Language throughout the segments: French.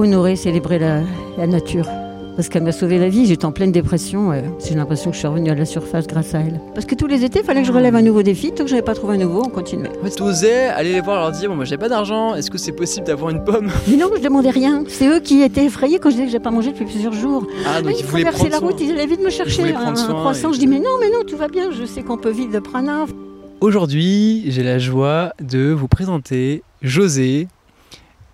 honorer, célébrer la, la nature. Parce qu'elle m'a sauvé la vie, j'étais en pleine dépression. et J'ai l'impression que je suis revenue à la surface grâce à elle. Parce que tous les étés, il fallait que je relève un nouveau défi. Tant que je n'avais pas trouvé un nouveau, on continuait. Fait, t'osais aller les voir leur dire Bon, moi j'ai pas d'argent, est-ce que c'est possible d'avoir une pomme? Mais non, je demandais rien. C'est eux qui étaient effrayés quand je disais que j'ai pas mangé depuis plusieurs jours. Ah, donc ils il voulaient traverser prendre la soin. route, ils allaient vite me chercher voulaient un, prendre un soin croissant. et- Je dis mais non, mais non, tout va bien. Je sais qu'on peut vivre de prana. Aujourd'hui, j'ai la joie de vous présenter José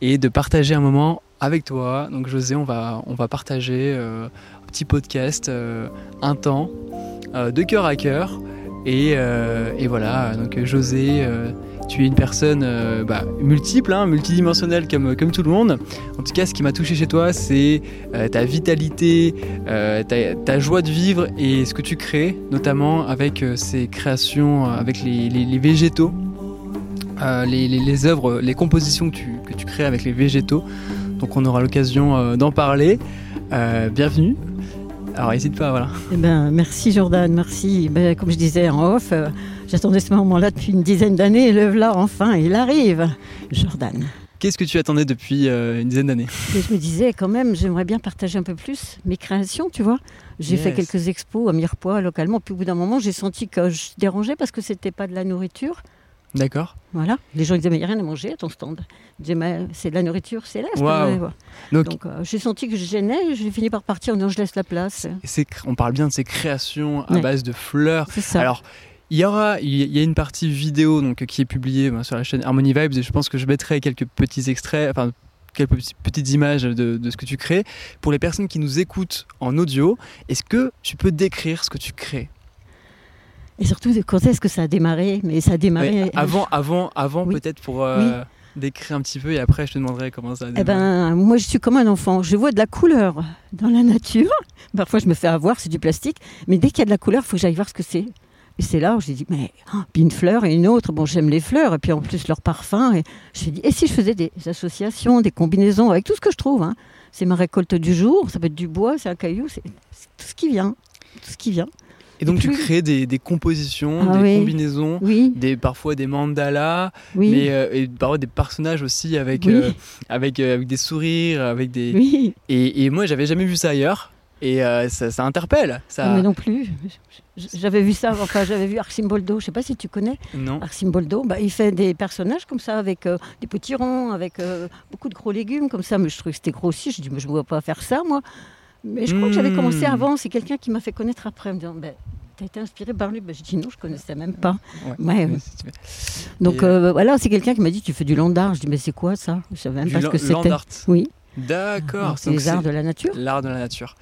et de partager un moment avec toi. Donc José, on va, on va partager euh, un petit podcast, euh, un temps, euh, de cœur à cœur. Et, et voilà, donc José, tu es une personne bah, multiple, hein, multidimensionnelle comme, comme tout le monde. En tout cas, ce qui m'a touché chez toi, c'est ta vitalité, ta, joie de vivre et ce que tu crées, notamment avec ces créations, avec les, les- végétaux, les, les- les œuvres, les compositions que tu, que tu crées avec les végétaux. Donc on aura l'occasion euh, d'en parler. Euh, bienvenue. Alors n'hésite pas, voilà. Eh ben, merci Jordan, merci. Ben, comme je disais en off, euh, j'attendais ce moment-là depuis une dizaine d'années. Et le voilà, enfin, il arrive. Jordan. Qu'est-ce que tu attendais depuis euh, une dizaine d'années? Je me disais quand même, j'aimerais bien partager un peu plus mes créations, tu vois. J'ai fait quelques expos à Mirepoix localement. Puis au bout d'un moment, j'ai senti que je dérangeais parce que c'était pas de la nourriture. D'accord. Voilà. Les gens disaient, mais il n'y a rien à manger à ton stand. Je disais, mais c'est de la nourriture céleste. Ouais. Donc, Donc euh, j'ai senti que je gênais. J'ai fini par partir en disant, je laisse la place. et on parle bien de ces créations à Ouais. base de fleurs. C'est ça. Alors, il y aura, il y a une partie vidéo donc qui est publiée ben, sur la chaîne Harmony Vibes et je pense que je mettrai quelques petits extraits, enfin quelques petites images de, de ce que tu crées. Pour les personnes qui nous écoutent en audio, est-ce que tu peux décrire ce que tu crées? Et surtout, quand est-ce que ça a démarré? Mais ça a démarré. Ouais, Avant, avant, avant Oui. peut-être pour euh, décrire un petit peu et après je te demanderai comment ça a Eh démarré. ben, moi, je suis comme un enfant. Je vois de la couleur dans la nature. Parfois, je me fais avoir, c'est du plastique. Mais dès qu'il y a de la couleur, il faut que j'aille voir ce que c'est. Et c'est là où j'ai dit, mais oh, puis une fleur et une autre. Bon, j'aime les fleurs et puis en plus leur parfum. Et je me suis dit, et si je faisais des associations, des combinaisons avec tout ce que je trouve hein? C'est ma récolte du jour. Ça peut être du bois, c'est un caillou, c'est c'est tout ce qui vient, tout ce qui vient. Et donc tu crées des, des compositions, Ah des oui. combinaisons, Oui, des, parfois des mandalas, oui, mais euh, et parfois des personnages aussi avec, euh, avec, euh, avec des sourires, avec des, oui. Et, et moi, j'avais jamais vu ça ailleurs. Et euh, ça, ça interpelle. Ça... Ah, Mais non plus. J'avais vu ça, enfin j'avais vu Arcimboldo, je sais pas si tu connais. Non. Arcimboldo, bah, il fait des personnages comme ça, avec euh, des petits ronds, avec euh, beaucoup de gros légumes comme ça. Mais je trouvais que c'était gros aussi. Je dis, mais je ne vois pas faire ça, moi. Mais je crois que j'avais Hmm. commencé avant. C'est quelqu'un qui m'a fait connaître après, en me disant, ben, t'as été inspiré par lui. Ben, je dis, non, je connaissais même pas. Ouais. Donc Et, euh, voilà, c'est quelqu'un qui m'a dit, tu fais du land art. Je dis, mais c'est quoi ça? Je savais même Du pas ce que land c'était. art. Oui, D'accord. C'est les arts de la nature. l'art de la nature.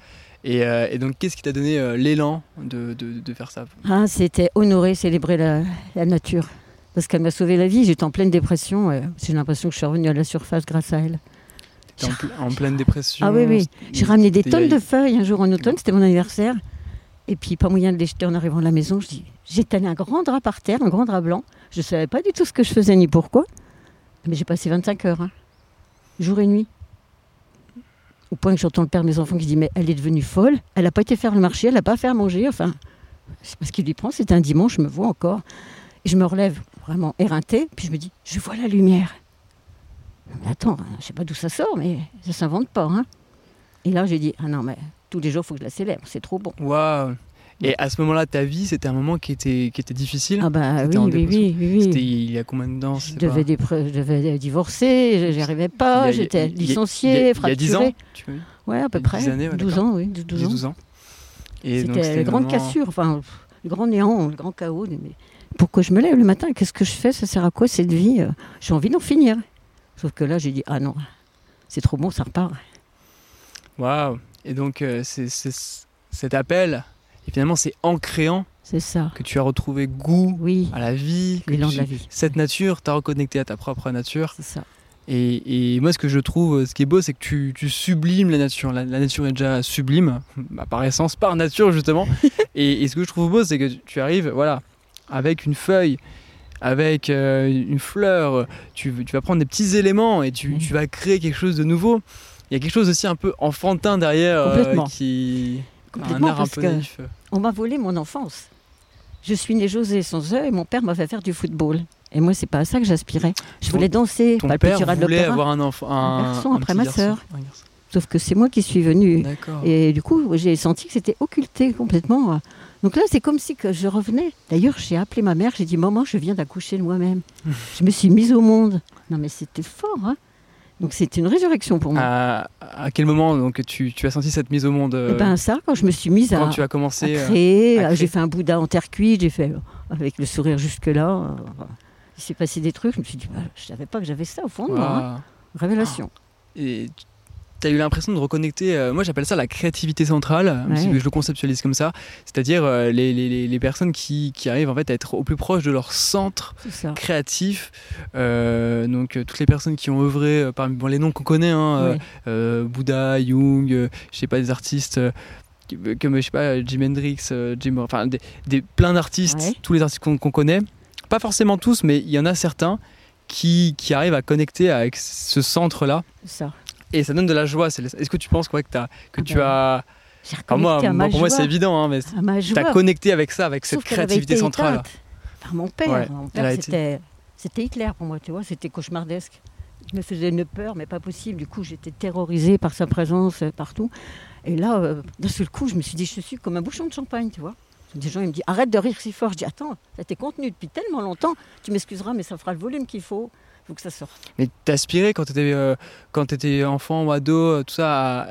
Et, euh, et donc, qu'est-ce qui t'a donné euh, l'élan de, de, de faire ça? Ah, c'était honorer, célébrer la, la nature. Parce qu'elle m'a sauvé la vie. J'étais en pleine dépression. J'ai l'impression que je suis revenue à la surface grâce à elle. En, pl- en pleine dépression Ah oui, oui. J'ai ramené des tonnes de feuilles un jour en automne, c'était mon anniversaire. Et puis, pas moyen de les jeter en arrivant à la maison. Je dis, étalé un grand drap par terre, un grand drap blanc. Je ne savais pas du tout ce que je faisais ni pourquoi. Mais j'ai passé 25 heures, hein. jour et nuit. Au point que j'entends le père de mes enfants qui dit, mais elle est devenue folle. Elle n'a pas été faire le marché, elle n'a pas fait à manger. Enfin, c'est parce qu'il lui prend. C'était un dimanche, je me vois encore. Et je me relève vraiment éreintée. Puis je me dis, je vois la lumière. Mais attends, hein, je sais pas d'où ça sort, mais ça s'invente pas. Hein. Et là, j'ai dit, ah non, mais tous les jours, il faut que je la célèbre, c'est trop bon. Waouh Et à ce moment-là, ta vie, c'était un moment qui était, qui était difficile Ah bah oui, oui, oui, oui, C'était oui. il y a combien de temps je devais, je devais divorcer, je- j'y arrivais Il y pas, j'étais licenciée, Il y a, il y a fracturée. 10 ans tu Ouais, à peu près. 10 années, ouais, 12 d'accord. ans, oui, 12 ans. 12 ans. Et donc, C'était la grande cassure, enfin, le grand néant, le grand chaos. Pourquoi je me lève le matin? Qu'est-ce que je fais? Ça sert à quoi cette vie? Euh, J'ai envie d'en finir. Sauf que là, j'ai dit, ah non, c'est trop bon, ça repart. Waouh Et donc, euh, c'est cet appel, et finalement, c'est en créant C'est ça. que tu as retrouvé goût Oui, à la vie. l'élan tu- de la vie. Cette nature, t'as reconnecté à ta propre nature. C'est ça. Et, et moi, ce que je trouve, ce qui est beau, c'est que tu, tu sublimes la nature. La, la nature est déjà sublime, bah, par essence, par nature, justement. et, et ce que je trouve beau, c'est que tu arrives, voilà, avec une feuille, avec euh, une fleur, tu, tu vas prendre des petits éléments et tu, tu vas créer quelque chose de nouveau. Il y a quelque chose aussi un peu enfantin derrière euh, Complètement. qui. Un Complètement, art un parce peu que naïf. on m'a volé mon enfance. Je suis née José sans œil et mon père m'a fait faire du football. Et moi, c'est pas à ça que j'aspirais. Je voulais danser, Ton pas le père de voulait avoir un enfant, un, garçon un après ma garçon. sœur. Un. Sauf que c'est moi qui suis venue. Et du coup, j'ai senti que c'était occulté complètement. Donc là, c'est comme si que je revenais. D'ailleurs, j'ai appelé ma mère, j'ai dit Maman, je viens d'accoucher de moi-même. je me suis mise au monde. Non, mais c'était fort. Hein Donc c'était une résurrection pour moi. À, à quel moment donc tu, tu as senti cette mise au monde euh, Et ben ça, quand je me suis mise à, quand tu as à commencé euh, créer, à euh, créer. j'ai fait un Bouddha en terre cuite, j'ai fait euh, avec le sourire jusque-là. euh, il s'est passé des trucs, je me suis dit, bah, je savais pas que j'avais ça au fond de moi. hein. Révélation. et tu as eu l'impression de reconnecter, euh, moi j'appelle ça la créativité centrale, Ouais. si je le conceptualise comme ça, c'est-à-dire euh, les, les- les- personnes qui, qui arrivent en fait à être au plus proche de leur centre créatif, Euh, donc toutes les personnes qui ont œuvré parmi bon, les noms qu'on connaît, hein, Ouais. Bouddha, Jung, je sais pas des artistes comme je sais pas Jim Hendrix, Jim, enfin des, des- plein d'artistes, Ouais. tous les artistes qu'on connaît, pas forcément tous, mais il y en a certains qui, qui arrivent à connecter avec ce centre-là. C'est ça. Et ça donne de la joie. Est-ce que tu penses quoi, que, que Ah tu ben, as. Enfin, moi, moi, pour moi, c'est évident, hein, mais tu as connecté avec ça, avec cette Sauf créativité centrale. Par mon père. Ouais, Mon elle père, a été- c'était, c'était Hitler pour moi, tu vois, c'était cauchemardesque. Je me faisais une peur, mais pas possible. Du coup, j'étais terrorisée par sa présence euh, partout. Et là, euh, d'un seul coup, je me suis dit, je suis comme un bouchon de champagne, tu vois. Des gens, ils me disent, arrête de rire si fort. Je dis, attends, ça t'est contenu depuis tellement longtemps. Tu m'excuseras, mais ça fera le volume qu'il faut. Il faut que ça sorte. Mais t'aspirais quand t'étais euh, quand t'étais enfant ou ado, euh, tout ça.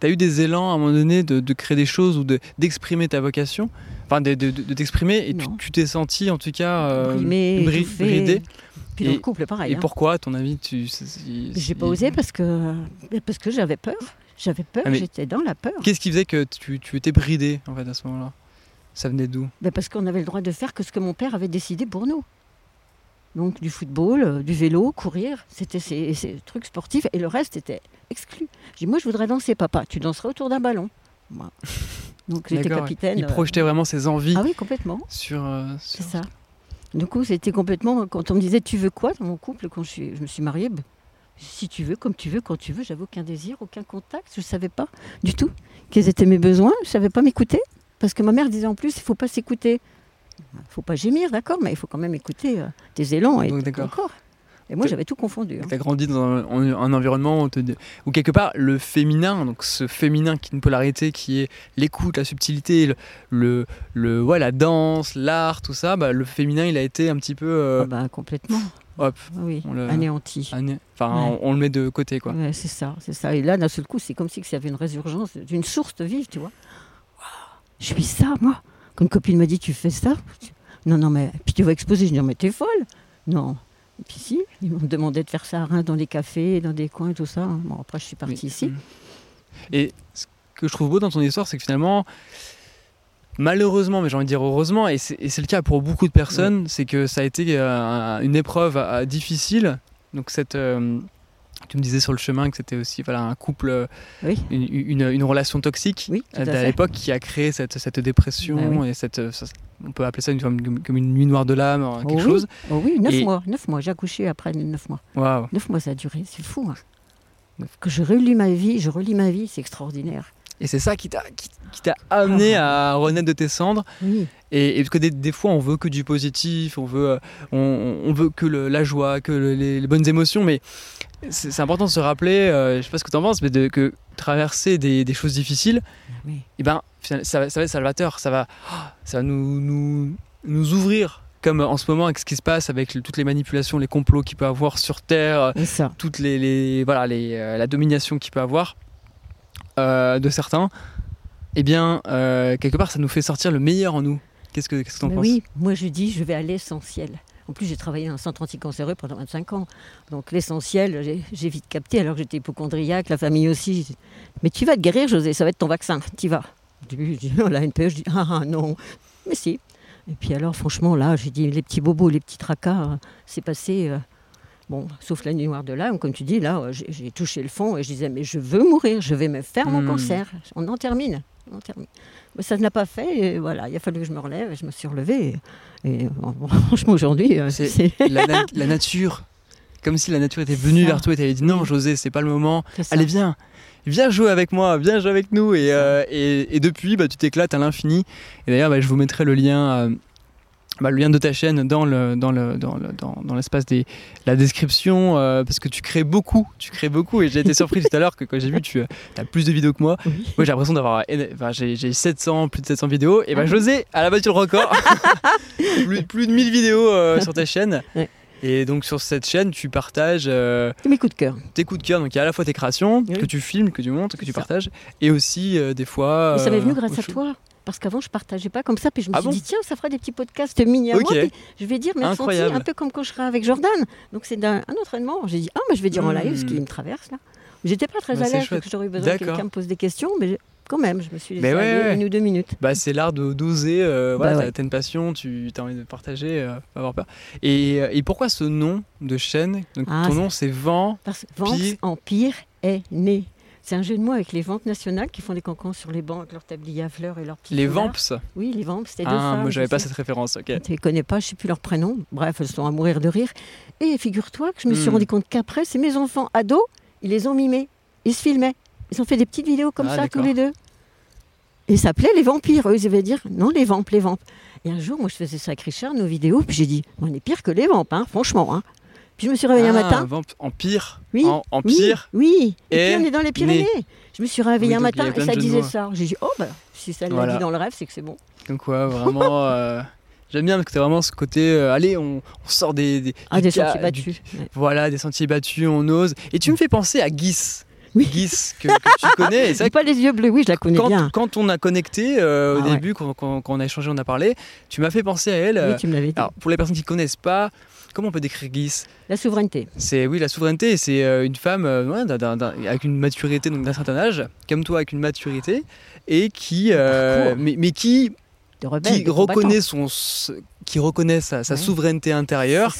T'as eu des élans à un moment donné de, de créer des choses ou de d'exprimer ta vocation, enfin de, de- t'exprimer. Et tu Non. tu t'es senti en tout cas euh, bri- bridé. Puis dans Et- le couple, pareil. Et hein. pourquoi, à ton avis, tu J'ai pas osé parce que, parce que j'avais peur. J'avais peur, Ah, j'étais dans la peur. Qu'est-ce qui faisait que tu, tu étais bridé en fait à ce moment-là? Ça venait d'où? Ben, parce qu'on avait le droit de faire que ce que mon père avait décidé pour nous. Donc du football, euh, du vélo, courir, c'était ces, ces trucs sportifs et le reste était exclu. J'ai dit, moi je voudrais danser, papa, tu danserais autour d'un ballon. Moi. Donc j'étais capitaine. Il euh, projetait vraiment ses envies Ah oui, complètement, sur. euh, c'est ça. Du coup, c'était complètement. Quand on me disait tu veux quoi dans mon couple, quand je, suis, je me suis mariée, ben, si tu veux, comme tu veux, quand tu veux, j'avais aucun désir, aucun contact, je ne savais pas du tout quels étaient mes besoins, je ne savais pas m'écouter. Parce que ma mère disait en plus, il ne faut pas s'écouter. Il ne faut pas gémir, d'accord, mais il faut quand même écouter euh, tes élans et Donc, ton d'accord. corps. Et moi, j'avais tout confondu. hein. Tu as grandi dans un, en- un environnement où, quelque part le féminin, donc ce féminin qui est une polarité qui est l'écoute, la subtilité, le, le, le- ouais, la danse, l'art, tout ça, bah, le féminin il a été un petit peu euh, Ah bah, complètement. hop, Ah Oui, on anéanti. ané- enfin Ouais. on, on le met de côté quoi. Ouais, c'est ça, c'est ça. Et là, d'un seul coup, c'est comme si il y avait une résurgence d'une source vive, tu vois. Je suis ça, moi. Quand une copine m'a dit, tu fais ça Non, non, mais. Puis tu vas exposer. Je dis, non, mais t'es folle. Non. Et puis si, ils m'ont demandé de faire ça à Reims, dans des cafés, dans des coins et tout ça. Bon, après, je suis partie Oui. ici. Et ce que je trouve beau dans ton histoire, c'est que finalement, malheureusement, mais j'ai envie de dire heureusement, et c'est le cas pour beaucoup de personnes, c'est que ça a été euh, un- une épreuve euh, difficile. Donc cette, euh, tu me disais sur le chemin que c'était aussi voilà, un couple, euh, Oui. une, une- une relation toxique Oui, à euh, à l'époque qui a créé cette, cette dépression Bah oui. et cette, euh, ça- on peut appeler ça une, comme, comme une nuit noire de l'âme, euh, quelque Oh chose. Oh oui, neuf Et- mois. Neuf mois. J'ai accouché après neuf mois. Waouh. Neuf mois, ça a duré. C'est fou. hein. Que je relis ma vie, je relis ma vie, c'est extraordinaire. Et c'est ça qui t'a qui, qui t'a amené Ah. à renaître de tes cendres. Oui. Et, et parce que des, des fois, on veut que du positif, on veut, on, on veut que le- la joie, que le- les, les bonnes émotions, mais c'est important de se rappeler, euh, je sais pas ce que tu en penses, mais de, que traverser des, des choses difficiles, Oui. eh ben, ça, va- ça va être salvateur, ça va, ça va nous, nous, nous ouvrir, comme en ce moment avec ce qui se passe, avec le- toutes les manipulations, les complots qu'il peut avoir sur Terre, Et ça. toutes les, les- voilà, les, euh, la domination qu'il peut avoir euh, de certains, eh bien, euh, quelque part, ça nous fait sortir le meilleur en nous. Qu'est-ce que t'en Mais penses? oui, moi je dis, je vais à l'essentiel. En plus, j'ai travaillé dans un centre anticancéreux pendant 25 ans. Donc l'essentiel, j'ai- vite capté, alors que j'étais hypochondriaque, la famille aussi. Mais tu vas te guérir, José, ça va être ton vaccin, tu vas. Je dis, oh, la NPE, je dis, ah ah, non. Mais si. Et puis alors, franchement, là, j'ai dit, les petits bobos, les petits tracas, euh, c'est passé. euh, Bon, sauf la nuit noire de l'âme, comme tu dis, là, euh, j'ai j'ai touché le fond et je disais, mais je veux mourir, je vais me faire mon Hmm. cancer. On en termine. On en termine. Mais ça ne l'a pas fait, et voilà, il a fallu que je me relève, et je me suis relevée. Et, et, bon, franchement, aujourd'hui, euh, C'est- la, na- la nature, comme si la nature était venue vers toi et t'avait dit non. José, c'est pas le moment. Allez, viens, viens jouer avec moi, viens jouer avec nous. Et, euh, et, et depuis, bah, tu t'éclates à l'infini. Et d'ailleurs, bah, je vous mettrai le lien euh, bah, le lien de ta chaîne dans le dans le dans le- dans, dans l'espace des la description euh, parce que tu crées beaucoup tu crées beaucoup et j'ai été surpris tout à l'heure que quand j'ai vu tu as plus de vidéos que moi Oui. moi j'ai l'impression d'avoir enfin, j'ai j'ai 700 plus de 700 vidéos et bah Ah. José elle a battu le record plus, plus de 1000 vidéos euh, sur ta chaîne Ouais. et donc sur cette chaîne tu partages euh, mes coups de cœur. tes coups de cœur donc il y a à la fois tes créations Oui. que tu filmes que tu montres que tu partages et aussi euh, des fois ça m'est euh, venu grâce à toi. Parce qu'avant, je partageais pas comme ça. Puis je me Ah suis bon dit, tiens, ça fera des petits podcasts mini à Ok. moi. Puis je vais dire mes Incroyable. un peu comme quand je serai avec Jordan. Donc c'est un, un entraînement. J'ai dit, ah, mais je vais dire en live ce qui Hmm. me traverse là. J'étais pas très Bah, à l'aise parce que j'aurais eu besoin que quelqu'un me pose des questions. Mais quand même, je me suis laissé ouais, ouais. une ou deux minutes. Bah, c'est l'art de d'oser. euh, voilà, Bah ouais. t'as une passion, tu as envie de partager, euh, pas avoir peur. Et, euh, et pourquoi ce nom de chaîne? Donc, Ah, Ton nom, c'est Vent. Parce Pire. Empire est né. C'est un jeu de mots avec les ventes nationales qui font des cancans sur les bancs avec leur tablier à fleurs et leurs petits Les. Vamps. Oui, les Vamps, c'était deux Ah, femmes. moi, je j'avais pas sais. cette référence. Ok. Tu les connais pas, je sais plus leur prénom. Bref, elles sont à mourir de rire. Et figure-toi que je me suis Hmm. rendu compte qu'après, c'est mes enfants ados, ils les ont mimés. Ils se filmaient. Ils ont fait des petites vidéos comme Ah, ça, tous les deux. Et ils s'appelaient les vampires. Eux, ils avaient dire non, les vampes, les vampes. Et un jour, moi, je faisais ça avec Richard, nos vidéos, puis j'ai dit, on est pire que les vampes, hein, franchement. hein. Puis je me suis réveillée un Ah, matin. Empire. Oui, En, Empire. Oui, oui. Et, Et puis on est dans les Pyrénées. Je me suis réveillée Oui, un matin et ça disait ça. J'ai dit, oh, bah, si ça l'a Voilà. dit dans le rêve, c'est que c'est bon. Donc, quoi, vraiment. euh, J'aime bien parce que t'as vraiment ce côté. euh, allez, on, on sort des. des Ah, des sentiers du- battus. Ouais. Voilà, des sentiers battus, on ose. Et tu me fais penser à Guis. Oui. Guis, que, que tu connais. Et J'ai pas les yeux bleus, oui, je la connais quand, bien. quand on a connecté euh, au Ah ouais. début, quand, quand- quand on a échangé, on a parlé, tu m'as fait penser à elle. Oui, tu me l'avais dit. alors, pour les personnes qui ne connaissent pas, comment on peut décrire Guis La souveraineté. C'est oui, la souveraineté, et c'est euh, une femme euh, avec une maturité donc d'un certain âge, comme toi avec une maturité, et qui, euh, mais, mais qui, De rebelle. qui reconnaît son, qui reconnaît sa, sa Ouais. souveraineté intérieure,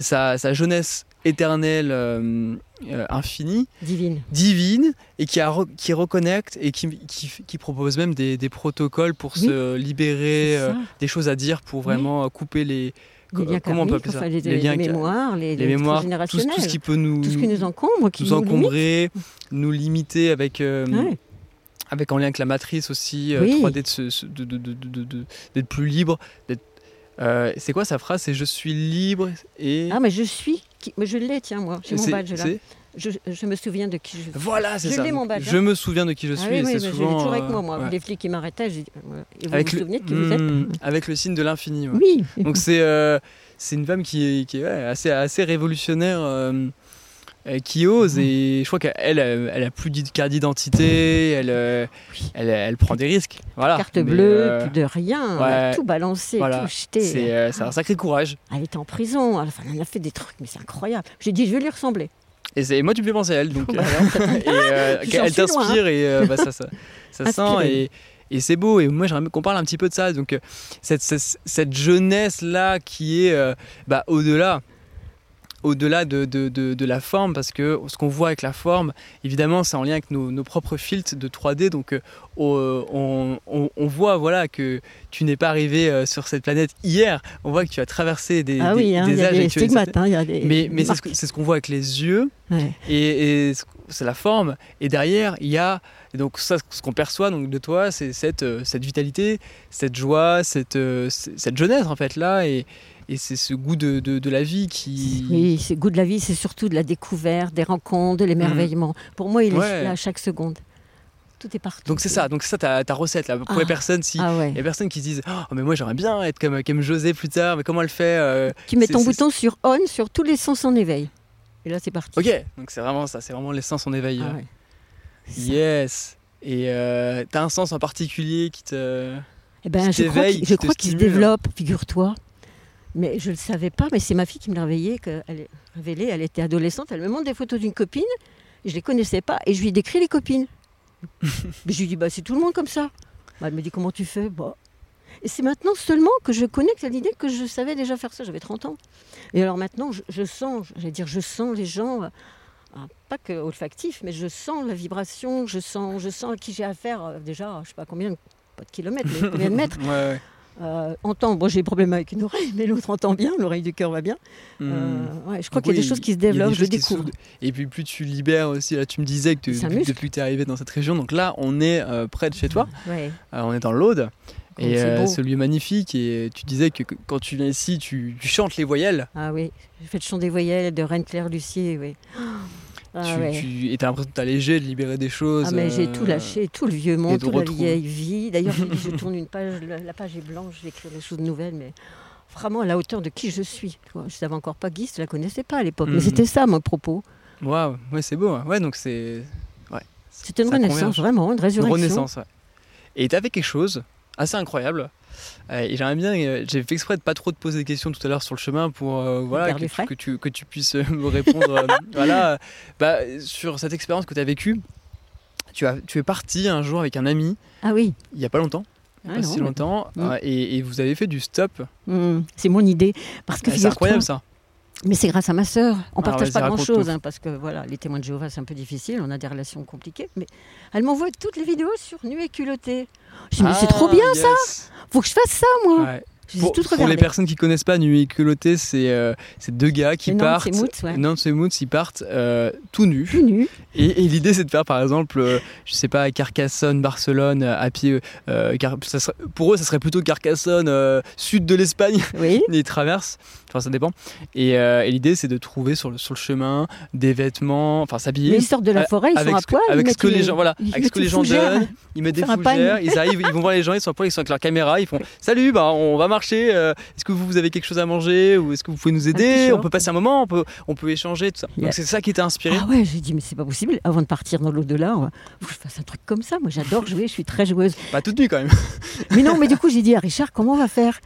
sa, sa jeunesse éternelle, euh, euh, infinie, divine. divine et qui, a re- qui reconnecte et qui, qui, qui propose même des, des protocoles pour Oui. se libérer, euh, des choses à dire pour vraiment couper les. Les liens comment on peut appeler ça les, Les les liens- mémoires, les, Les les mémoires, tout, tout ce qui peut nous, Tout ce qui nous encombre, qui nous nous limite. encombrer, nous limiter avec, euh, Ouais. avec en lien avec la matrice aussi, euh, Oui. 3D, de se- se- de- de- de- d'être plus libre. d'être- euh, c'est quoi sa phrase? C'est je suis libre et. Ah, mais je suis. Qui... Mais je l'ai, tiens, moi. J'ai mon badge là. Je, je me souviens de qui je suis. Voilà, c'est Je ça. l'ai, mon Je hein. me souviens de qui je Ah suis. oui, et oui, c'est je souvent. toujours avec euh, moi, moi. ouais. Les flics qui m'arrêtaient, j'ai dit, euh, et vous Avec vous le- souvenez de qui vous êtes Hmm, Avec le signe de l'infini. ouais. Oui. Donc c'est euh, c'est une femme qui est, qui est, ouais, assez, assez révolutionnaire, euh, euh, qui ose et je crois qu'elle elle, elle a plus de carte d'identité, elle, euh, Oui. elle, elle prend des risques. Voilà. Carte bleue, euh, plus de rien. On a tout balancé, Voilà. tout jeté. c'est euh, c'est un sacré courage. Elle était en prison. Enfin, elle a fait des trucs, mais c'est incroyable. J'ai dit, je vais lui ressembler. Et c'est- moi tu me fais penser à elle, donc euh, et, euh, elle t'inspire et euh, bah, ça, ça, ça sent et, et c'est beau. Et moi j'aimerais qu'on parle un petit peu de ça. Donc cette, cette, cette jeunesse là qui est bah, au-delà. Au-delà de, de, de, de la forme, parce que ce qu'on voit avec la forme, évidemment, c'est en lien avec nos, nos propres filtres de 3D. Donc, euh, on, on, on voit voilà, que tu n'es pas arrivé euh, sur cette planète hier. On voit que tu as traversé des, ah des- oui, hein, des il y a âges des stigmates. hein, il y a des mais, mais c'est ce qu'on voit avec les yeux Ouais. et, et c'est la forme. Et derrière, il y a donc ça, ce qu'on perçoit donc de toi, c'est cette, euh, cette vitalité, cette joie, cette, cette jeunesse en fait là, et, et c'est ce goût de, de, de la vie qui. Oui, c'est goût de la vie, c'est surtout de la découverte, des rencontres, de l'émerveillement. Pour moi, il est Mm. Là à chaque seconde. Tout est partout. Donc c'est ça, donc ça ta, ta recette là. Pour Ah. les personnes, si Ah ouais. y a personnes qui se disent, oh, mais moi j'aimerais bien être comme, comme José plus tard, mais comment elle fait euh, Tu mets ton bouton sur on sur tous les sens en éveil. Et là, c'est parti. Ok, donc c'est vraiment ça, c'est vraiment l'essence en éveil. Ah ouais. Ça. Yes. Et euh, t'as un sens en particulier qui te. Eh ben, je crois je crois qu'il se développe, figure-toi. Mais je ne le savais pas, mais c'est ma fille qui me l'a réveillée, est révélée, elle était adolescente, elle me montre des photos d'une copine, je ne les connaissais pas, et je lui ai décrit les copines. mais je lui ai dit, bah, c'est tout le monde comme ça. Bah, elle me dit, comment tu fais? Bah. Et c'est maintenant seulement que je connecte à l'idée que je savais déjà faire ça, j'avais 30 ans. Et alors maintenant, je, je sens, j'allais dire, je sens les gens, euh, ah, pas que olfactif, mais je sens la vibration, je sens, je sens à qui j'ai affaire, euh, déjà, je sais pas combien, pas de kilomètres, mais combien de mètres. Ouais, ouais. Euh, entend, bon, j'ai des problèmes avec une oreille, mais l'autre entend bien, l'oreille du cœur va bien. Euh, Hmm. ouais, je crois qu'il y a des choses qui se développent, je découvre. Et puis plus tu libères aussi, là tu me disais que tu- depuis, que tu es arrivé dans cette région, donc là on est euh, près de chez toi, Ouais. Euh, on est dans l'Aude. Comme Et c'est euh, lieu magnifique. Et tu disais que que quand tu viens ici, tu, tu chantes les voyelles. Ah oui, j'ai fait le chant des voyelles de Reine-Claire Lucier, oui. Ah, tu, ouais. tu- et t'as l'impression de libérer des choses. Ah, mais j'ai euh, tout lâché, tout le vieux monde, de toute la vieille vie. D'ailleurs, je tourne une page, la, page est blanche, écrire des choses nouvelles, mais vraiment à la hauteur de qui je suis. tu. Je savais encore pas Guy, je la connaissais pas à l'époque, Mhm. mais c'était ça mon propos. Waouh, ouais, c'est beau. hein. Ouais, donc c'est. Ouais. C'était une renaissance, vraiment, une Une résurrection. renaissance, ouais. Et t'avais quelque chose assez incroyable. Et j'aimerais bien, euh, j'ai fait exprès de pas trop te poser des questions tout à l'heure sur le chemin pour euh, voilà, que, tu, que tu puisses euh, me répondre voilà, bah, sur cette expérience que tu as vécue. Tu, as, tu es parti un jour avec un ami, Ah oui, il n'y a pas longtemps, Ah pas non, si longtemps, Mm. et, et vous avez fait du stop. Hmm, c'est mon idée. Parce que c'est incroyable ça. Mais c'est grâce à ma sœur. On Ah, partage pas grand-chose, hein, parce que voilà, les témoins de Jéhovah, c'est un peu difficile, on a des relations compliquées. Mais elle m'envoie toutes les vidéos sur nu et culotté. Je dis, mais c'est trop Ah, bien ça. Faut que je fasse ça, moi Ouais. Je Pour, les personnes qui connaissent pas Nuit et culotté, c'est euh, c'est deux gars qui partent. c'est Moutz, ouais. Nantes et Moutz, ils partent euh, tout nus. Tout. Et, et l'idée, c'est de faire, par exemple, euh, je sais pas, Carcassonne, Barcelone, euh, à pied. euh, Car- ça serait- pour eux, ça serait plutôt Carcassonne, sud de l'Espagne. Oui. Ils traversent. Enfin, ça dépend. Et, et l'idée, c'est de trouver sur le, sur le chemin des vêtements, enfin Mais s'habiller. ils sortent de la forêt, ils sont à poil. avec ce que les gens- voilà, avec ce que les gens donnent. Ils mettent des fougères, ils arrivent, ils vont voir les gens, ils sont à poil, ils sont avec leur caméra, ils font Salut, bah, on va euh, est-ce que vous, vous avez quelque chose à manger Ou est-ce que vous pouvez nous aider? On peut passer un moment, on peut, on peut échanger, tout ça. Yeah. Donc c'est ça qui t'a inspiré? Ah ouais, j'ai dit, mais c'est pas possible. Avant de partir dans l'au-delà, va- faut que je fasse un truc comme ça. Moi, j'adore jouer, je suis très joueuse. Pas toute nue quand même. Mais non, mais du coup, j'ai dit à Richard, comment on va faire?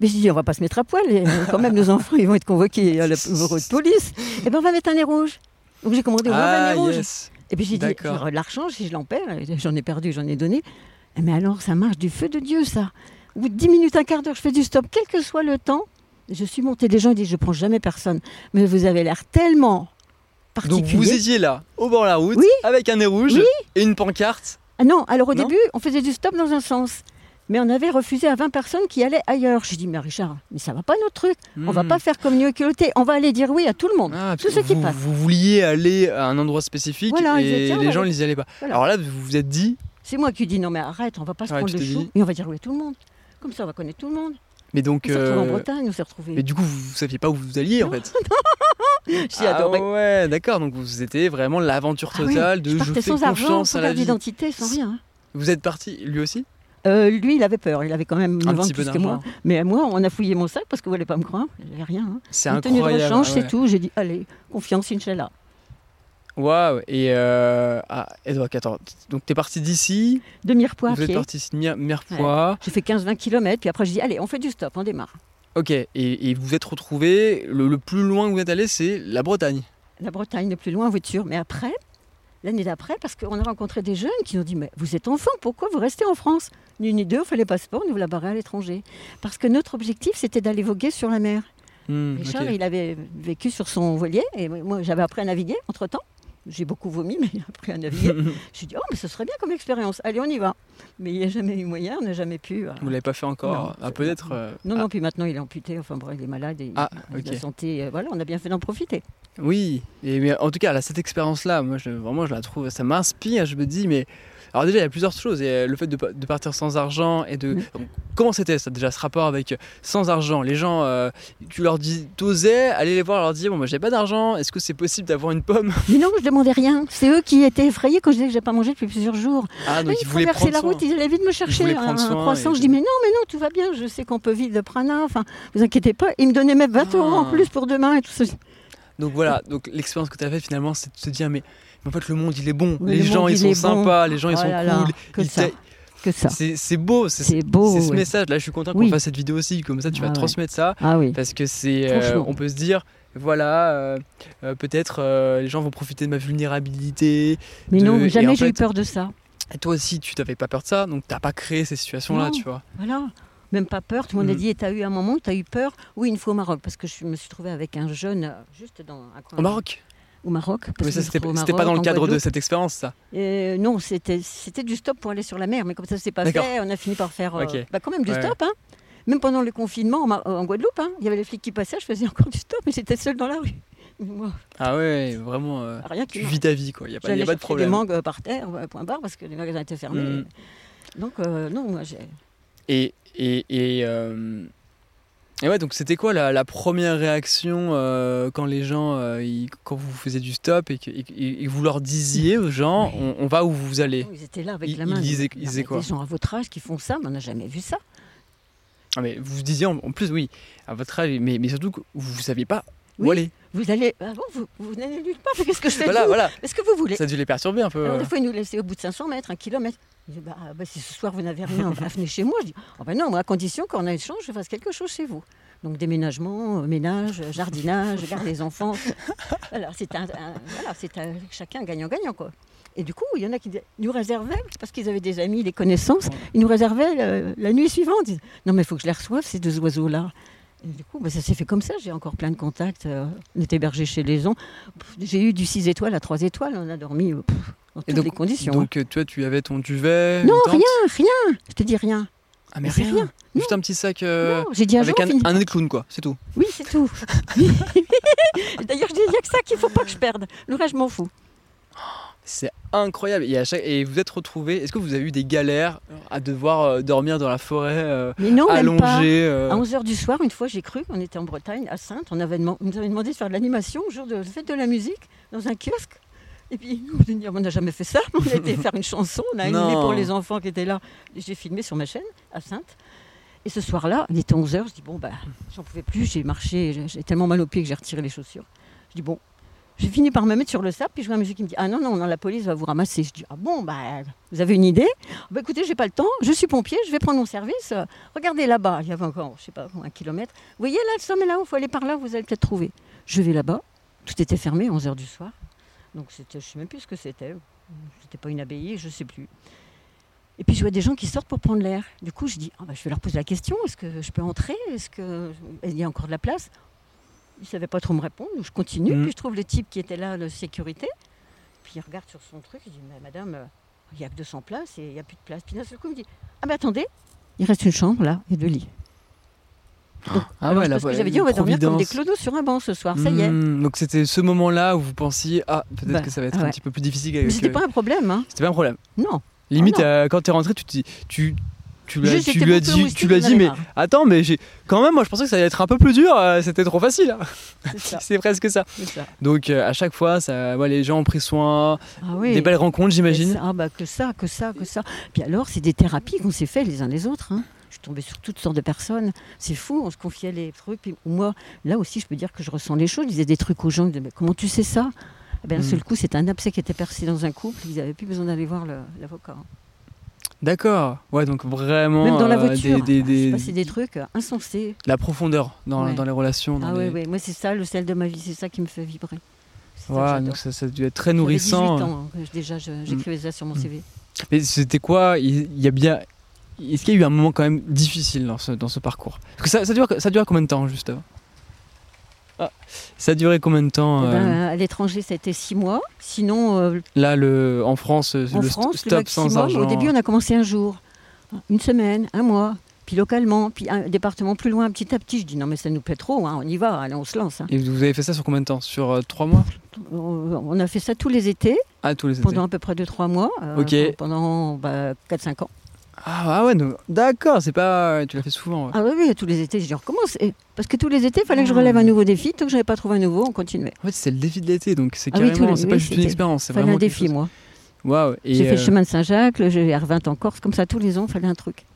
Mais j'ai dit, on va pas se mettre à poil. Et, euh, quand même, nos enfants, ils vont être convoqués à la bureau de police. Et ben, on va mettre un nez rouge. Donc j'ai commandé va un Ah, nez rouge. yes. Et puis j'ai dit, l'argent si je l'en perds. J'en ai perdu, j'en ai donné. Eh, Mais alors, ça marche du feu de Dieu, ça. De 10 minutes, un quart d'heure, je fais du stop, quel que soit le temps. Je suis montée, des gens ils disent, je prends jamais personne. Mais vous avez l'air tellement Donc particulier. vous étiez là, au bord de la route, Oui. avec un nez rouge Oui. et une pancarte. Ah non, alors au Non début, on faisait du stop dans un sens. Mais on avait refusé à 20 personnes qui allaient ailleurs. J'ai dit, mais Richard, mais ça va pas notre truc. On va Hmm. pas faire comme New culotté. On va aller dire oui à tout le monde. Ah, Tout ce qui passe. vous vouliez aller à un endroit spécifique Voilà, et tiens, les gens ils y allaient pas. Voilà. Alors là, vous vous êtes dit, C'est moi qui dis, non mais arrête, on va pas se Ouais, prendre le chou. Et on va dire oui à tout le monde. Comme ça, on va connaître tout le monde. mais donc. On s'est retrouvés en euh, Bretagne, on s'est retrouvés. mais du coup, vous, vous saviez pas où vous alliez en fait. J'ai Ah adoré. ouais, d'accord. Donc vous étiez vraiment l'aventure Ah oui, totale de je je, fais sans argent, confiance sans à la carte vie. d'identité, sans rien. hein. Vous êtes parti, lui aussi? Euh, lui, il avait peur. Il avait quand même 9 ans petit peu plus que moi. Mais moi, on a fouillé mon sac parce que vous voulez pas me croire. J'avais rien. hein. C'est Une tenue de incroyable. rechange, c'est tout. J'ai dit, allez, confiance, Inch'Allah. Waouh. Et euh... ah, donc attends. Donc t'es parti d'ici. De Mirepoix à Vous êtes parti de Mir- Mirepoix. J'ai fait 15-20 km, puis après, j'ai dit, allez, on fait du stop, on démarre. Ok. Et, et vous êtes retrouvé. Le, le plus loin que vous êtes allé, c'est la Bretagne. La Bretagne, le plus loin en voiture. Mais après, l'année d'après, parce qu'on a rencontré des jeunes qui nous ont dit, mais vous êtes enfant, pourquoi vous restez en France? Ni une ni deux, on fait les passeports, nous vous la barrer à l'étranger. Parce que notre objectif, c'était d'aller voguer sur la mer. Hmm, Richard, il avait vécu sur son voilier, et moi, j'avais appris à naviguer entre-temps. J'ai beaucoup vomi, mais appris à naviguer. J'ai dit, oh, mais ce serait bien comme expérience. Allez, on y va. Mais il n'y a jamais eu moyen, on n'a jamais pu. euh, Vous l'avez pas fait encore Ah, peut-être. euh, Non, ah, non, puis maintenant il est amputé, enfin bon, il est malade et Ah, il a de ok. la santé. euh, voilà, on a bien fait d'en profiter. Oui, et mais en tout cas, là, cette expérience-là, moi, je, vraiment, je la trouve, ça m'inspire. Je me dis, mais alors déjà, il y a plusieurs choses. Y a le fait de, pa- de partir sans argent et de donc, comment c'était ça déjà ce rapport avec euh, sans argent? Les gens, euh, tu leur dis, t'osais aller les voir, leur dire, bon, moi, j'ai pas d'argent. Est-ce que c'est possible d'avoir une pomme? Mais non, je demandais rien. C'est eux qui étaient effrayés quand je disais que j'ai pas mangé depuis plusieurs jours. Ah, donc ils ils voulaient prendre la soin. route, ils allaient vite me chercher un, croissant. et- Je dis mais non, mais non, tout va bien. Je sais qu'on peut vivre de prana. Enfin, vous inquiétez pas. Ils me donnaient même 20 euros en Ah. plus pour demain et tout ça. Donc voilà, donc l'expérience que tu as faite finalement, c'est de se dire, mais en fait, le monde, il est bon. Les le gens, monde, ils il sont bon. sympas. Les gens, ils Oh sont cool. ils. C'est beau. C'est beau. c'est ce ouais. message. Là, je suis content qu'on Oui. fasse cette vidéo aussi. Comme ça, tu vas Ah ouais. transmettre ça. Ah oui. Parce que c'est, euh, on peut se dire, voilà, euh, euh, peut-être les gens vont profiter de ma vulnérabilité. Mais de- non, jamais j'ai eu peur de ça. Et toi aussi, tu t'avais pas peur de ça, donc t'as pas créé ces situations-là, tu vois. Voilà. Même pas peur. Tout le monde a Mhm. dit, et t'as eu un moment où t'as eu peur Oui, une fois au Maroc, parce que je me suis trouvée avec un jeune, juste dans un coin. Au Maroc? Au Maroc. parce Mais ça, c'était pas dans le cadre de cette expérience, ça? Euh, non, c'était du stop pour aller sur la mer, mais comme ça s'est pas fait, on a fini par faire euh, bah, quand même du Ouais. stop. hein. Même pendant le confinement en, Guadeloupe, hein, il y avait les flics qui passaient, je faisais encore du stop, mais j'étais seule dans la rue. Ah ouais, vraiment, euh, rien tu qui vis ta vie, quoi. Il n'y a, pas- y a pas de chercher des problème. mangues euh, par terre, point barre, parce que les magasins étaient fermés. Mhm. Donc, euh, non, moi, j'ai Et, et, et, euh, et ouais, donc c'était quoi la, la première réaction euh, quand les gens, euh, ils- quand vous faisiez du stop et que, et- et- et vous leur disiez aux gens, on, on va où vous allez? Ils étaient là avec Ils- la main. ils disaient- ils disaient quoi? Des gens à votre âge qui font ça, mais on n'a jamais vu ça. Ah, mais Vous disiez en, en plus, oui, à votre âge, mais, mais surtout que vous ne saviez pas où Oui. aller. Vous allez. Ah bon, vous, vous n'allez nulle part, qu'est-ce que je fais Voilà, vous voilà. Est-ce que vous voulez Ça a dû les perturber un peu. Alors, des fois, ils nous laissaient au bout de 500 mètres, un kilomètre. Je dis, bah, bah, si ce soir vous n'avez rien, venez chez moi. Je dis, oh, bah non, moi, à condition qu'on a échange, je fasse quelque chose chez vous. Donc déménagement, euh, ménage, euh, jardinage, garde des enfants. voilà, c'est un, un- voilà, c'est un- chacun gagnant-gagnant, quoi. Et du coup, il y en a qui nous réservaient, parce qu'ils avaient des amis, des connaissances, ils nous réservaient euh, la nuit suivante. Ils disaient, non, mais il faut que je les reçoive, ces deux oiseaux-là. Et du coup, bah, ça s'est fait comme ça. J'ai encore plein de contacts. on est hébergé chez les gens. J'ai eu du 6 étoiles à 3 étoiles. On a dormi pff, dans toutes donc, les conditions. hein. donc euh, toi, tu avais ton duvet Non, rien, rien. Je te dis rien. Ah, mais Mais rien. rien. Juste un petit sac euh, non, dit un avec jour, un, nez de clown, quoi, c'est tout. Oui, c'est tout. D'ailleurs, je dis, il n'y a que ça qu'il ne faut pas que je perde. Le reste, je m'en fous. C'est incroyable. Et, à chaque... et vous êtes retrouvés. Est-ce que vous avez eu des galères à devoir euh, dormir dans la forêt, euh, Mais non, même pas. allongé euh, À 11h du soir, une fois, j'ai cru, on était en Bretagne, à Sainte, on, avait on nous avait demandé de faire de l'animation jour de fête de la musique dans un kiosque. Et puis, on dit, on n'a jamais fait ça. On a été faire une chanson, on a animé pour les enfants qui étaient là. J'ai filmé sur ma chaîne, à Sainte. Et ce soir-là, il était 11h, je dis, bon, bah, j'en pouvais plus, j'ai marché, j'ai- tellement mal aux pieds que j'ai retiré les chaussures. Je dis, bon, j'ai fini par me mettre sur le sable, puis je vois un monsieur qui me dit, ah non, non, non, la police va vous ramasser. Je dis, ah bon, bah, vous avez une idée? Bah, Écoutez, j'ai pas le temps, je suis pompier, je vais prendre mon service. Regardez là-bas, il y avait encore, je sais pas, un kilomètre. Vous voyez là, le sommet là-haut, il faut aller par là, vous allez peut-être trouver. Je vais là-bas, tout était fermé, 11h du soir. Donc c'était, je sais même plus ce que c'était. C'était pas une abbaye, je sais plus. Et puis je vois des gens qui sortent pour prendre l'air. Du coup, je dis, ah bah, je vais leur poser la question, est-ce que je peux entrer? Est-ce qu'il y a encore de la place? Ils ne savaient pas trop me répondre, donc je continue. Mhm. Puis je trouve le type qui était là, le sécurité. Puis il regarde sur son truc, il dit, mais madame, il n'y a que 200 places et il n'y a plus de place. Puis d'un seul coup, il me dit, ah mais attendez, il reste une chambre là et deux lits. Ah alors, ouais, j'avais dit, on va dormir comme des clodos sur un banc ce soir, ça y est. Hmm, donc c'était ce moment-là où vous pensiez ah peut-être Bah, que ça va être ouais. un petit peu plus difficile Mais c'était euh, pas un problème, hein. c'était pas un problème Non. limite Ah non. euh, quand t'es rentré tu tu tu, Juste, tu lui as dit tu lui as dit mais marre. attends mais j'ai quand même moi je pensais que ça allait être un peu plus dur euh, c'était trop facile hein. C'est presque ça donc euh, à chaque fois ça ouais, les gens ont pris soin Ah oui. des belles rencontres j'imagine Ah bah que ça, que ça, que ça. Puis alors, c'est des thérapies qu'on s'est fait les uns les autres. hein. Je suis tombée sur toutes sortes de personnes. C'est fou, on se confiait les trucs. Puis moi, là aussi, je peux dire que je ressens les choses. Je disais des trucs aux gens. Mais comment tu sais ça? Eh ben, D'un Mm. seul coup, c'est un abcès qui était percé dans un couple. Ils n'avaient plus besoin d'aller voir l'avocat. hein. d'accord ouais donc vraiment Même dans la euh, voiture. des, des- des- je passais des trucs insensés. la profondeur dans, Ouais. dans les relations dans Ah les... ouais, ouais. Moi, c'est ça, le sel de ma vie. C'est ça qui me fait vibrer. J'adore. donc ça, ça a dû être très nourrissant 18 ans, hein, déjà, j'écrivais ça sur mon Mm. CV. Mais c'était quoi? Il il y a bien. Est-ce qu'il y a eu un moment quand même difficile dans ce, dans ce parcours Parce que ça, ça, dure, ça dure combien de temps, juste ah, Ça a duré combien de temps Eh euh, ben, à l'étranger, ça a été six mois. Sinon, euh, Là, le, en France, euh, En le France, le stop sans maximum, argent. au début, on a commencé un jour, une semaine, un mois, puis localement, puis un département plus loin, petit à petit. Je dis non, mais ça nous plaît trop, hein, on y va, allez, on se lance. hein. Et vous avez fait ça sur combien de temps? Sur euh, trois mois? On a fait ça tous les étés, Ah, tous les étés. pendant à peu près 2-3 mois, euh, Ok. pendant bah, 4-5 ans. Ah, ah ouais, donc- d'accord, c'est pas. Tu l'as fait souvent. ouais. Ah oui, oui, tous les étés, je recommence. Et- parce que tous les étés, il fallait que je relève un nouveau défi. Tant que je n'avais pas trouvé un nouveau, on continuait. En fait, c'est le défi de l'été, donc c'est Ah oui, tous carrément. les- c'est pas oui, juste une c'était- expérience, c'est Il fallait vraiment. un quelque défi, chose. moi. Waouh. et, J'ai fait le euh, chemin de Saint-Jacques, j'ai R20 en Corse, comme ça, tous les ans, il fallait un truc.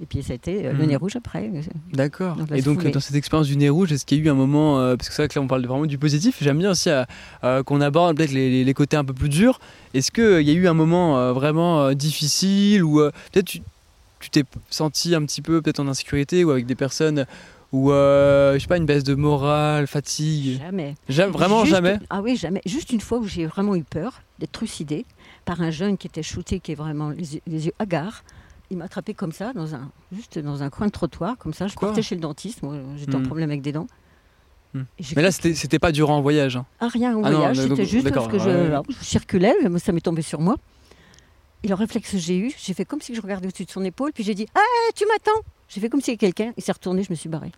Et puis ça a été euh, le Mhm. nez rouge après. D'accord. Donc, la Et donc, foulée. dans cette expérience du nez rouge, est-ce qu'il y a eu un moment, euh, parce que c'est vrai que là on parle vraiment du positif, j'aime bien aussi euh, euh, qu'on aborde peut-être les, les- les côtés un peu plus durs. Est-ce qu'il y a eu un moment euh, vraiment euh, difficile ou euh, peut-être tu t'es senti un petit peu peut-être en insécurité ou avec des personnes ou euh, je sais pas une baisse de morale, fatigue? Jamais. Jamais- Vraiment Juste- jamais? Ah oui, jamais. Juste une fois où j'ai vraiment eu peur d'être trucidée par un jeune qui était shooté, qui est vraiment les yeux, les yeux hagards. Il m'a attrapé comme ça, dans un, juste dans un coin de trottoir, comme ça. Je Quoi partais chez le dentiste, moi j'étais en Hmm. problème avec des dents. Hmm. Mais là c'était pas durant un voyage. hein. Ah, rien au Ah voyage, c'était juste parce que je, ouais. alors, je circulais, mais ça m'est tombé sur moi. Et le réflexe que j'ai eu, j'ai fait comme si je regardais au-dessus de son épaule, puis j'ai dit Ah, tu m'attends J'ai fait comme si quelqu'un, il s'est retourné, je me suis barrée.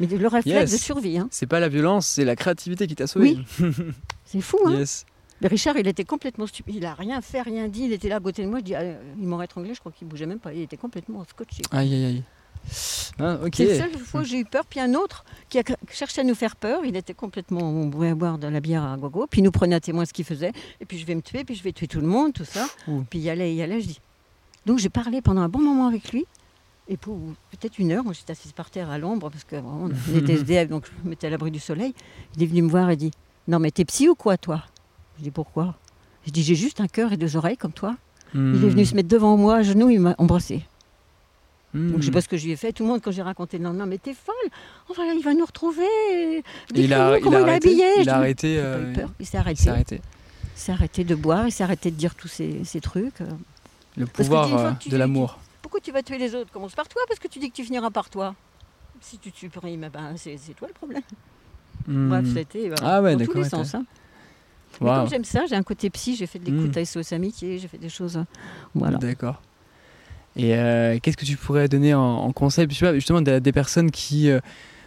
Mais le réflexe Yes. de survie, hein, C'est pas la violence, c'est la créativité qui t'a sauvé. c'est fou, hein Yes. Mais Richard, il était complètement stupide. Il a rien fait, rien dit. Il était là à côté de moi. Je dis, ah, il m'aurait étranglé. Je crois qu'il bougeait même pas. Il était complètement scotché. Aïe, aïe, aïe. Ah. C'est la seule fois que j'ai eu peur. Puis un autre qui a cherché à nous faire peur. Il était complètement. On pouvait boire de la bière à gogo. Puis il nous prenait à témoin ce qu'il faisait. Et puis je vais me tuer. Puis je vais tuer tout le monde, tout ça. Ouh. Puis il y allait, il y allait. Je dis. Donc j'ai parlé pendant un bon moment avec lui. Et pour peut-être une heure, moi j'étais assise par terre à l'ombre parce que vraiment, on était SDF, donc je me mettais à l'abri du soleil. Il est venu me voir et dit Non, mais t'es psy ou quoi, toi? Je dis Pourquoi? Je dis J'ai juste un cœur et deux oreilles comme toi. Hmm. Il est venu se mettre devant moi, à genoux, il m'a embrassé. Hmm. Donc je sais pas ce que je lui ai fait. Tout le monde, quand j'ai raconté le lendemain, mais t'es folle voilà, Il va nous retrouver Et il a, Décris-nous comment il, est arrêté. Il a arrêté. Euh, peur. Il s'est il arrêté. Il s'est arrêté de boire, il s'est arrêté de dire tous ces, ces trucs. Le Parce que pouvoir euh, que tu de l'amour. Pourquoi tu vas tuer les autres? Commence par toi, parce que tu dis que tu finiras par toi. Si tu supprimes, eh ben, c'est toi le problème. Hmm. Bref, c'était euh, Ah ouais, dans tous d'accord, les sens. hein. Mais comme j'aime ça, j'ai un côté psy, j'ai fait de l'écoute Mm. à SOS Amitié, j'ai fait des choses. euh, Voilà. D'accord. Et euh, qu'est-ce que tu pourrais donner en, en conseil? Justement des, des personnes qui.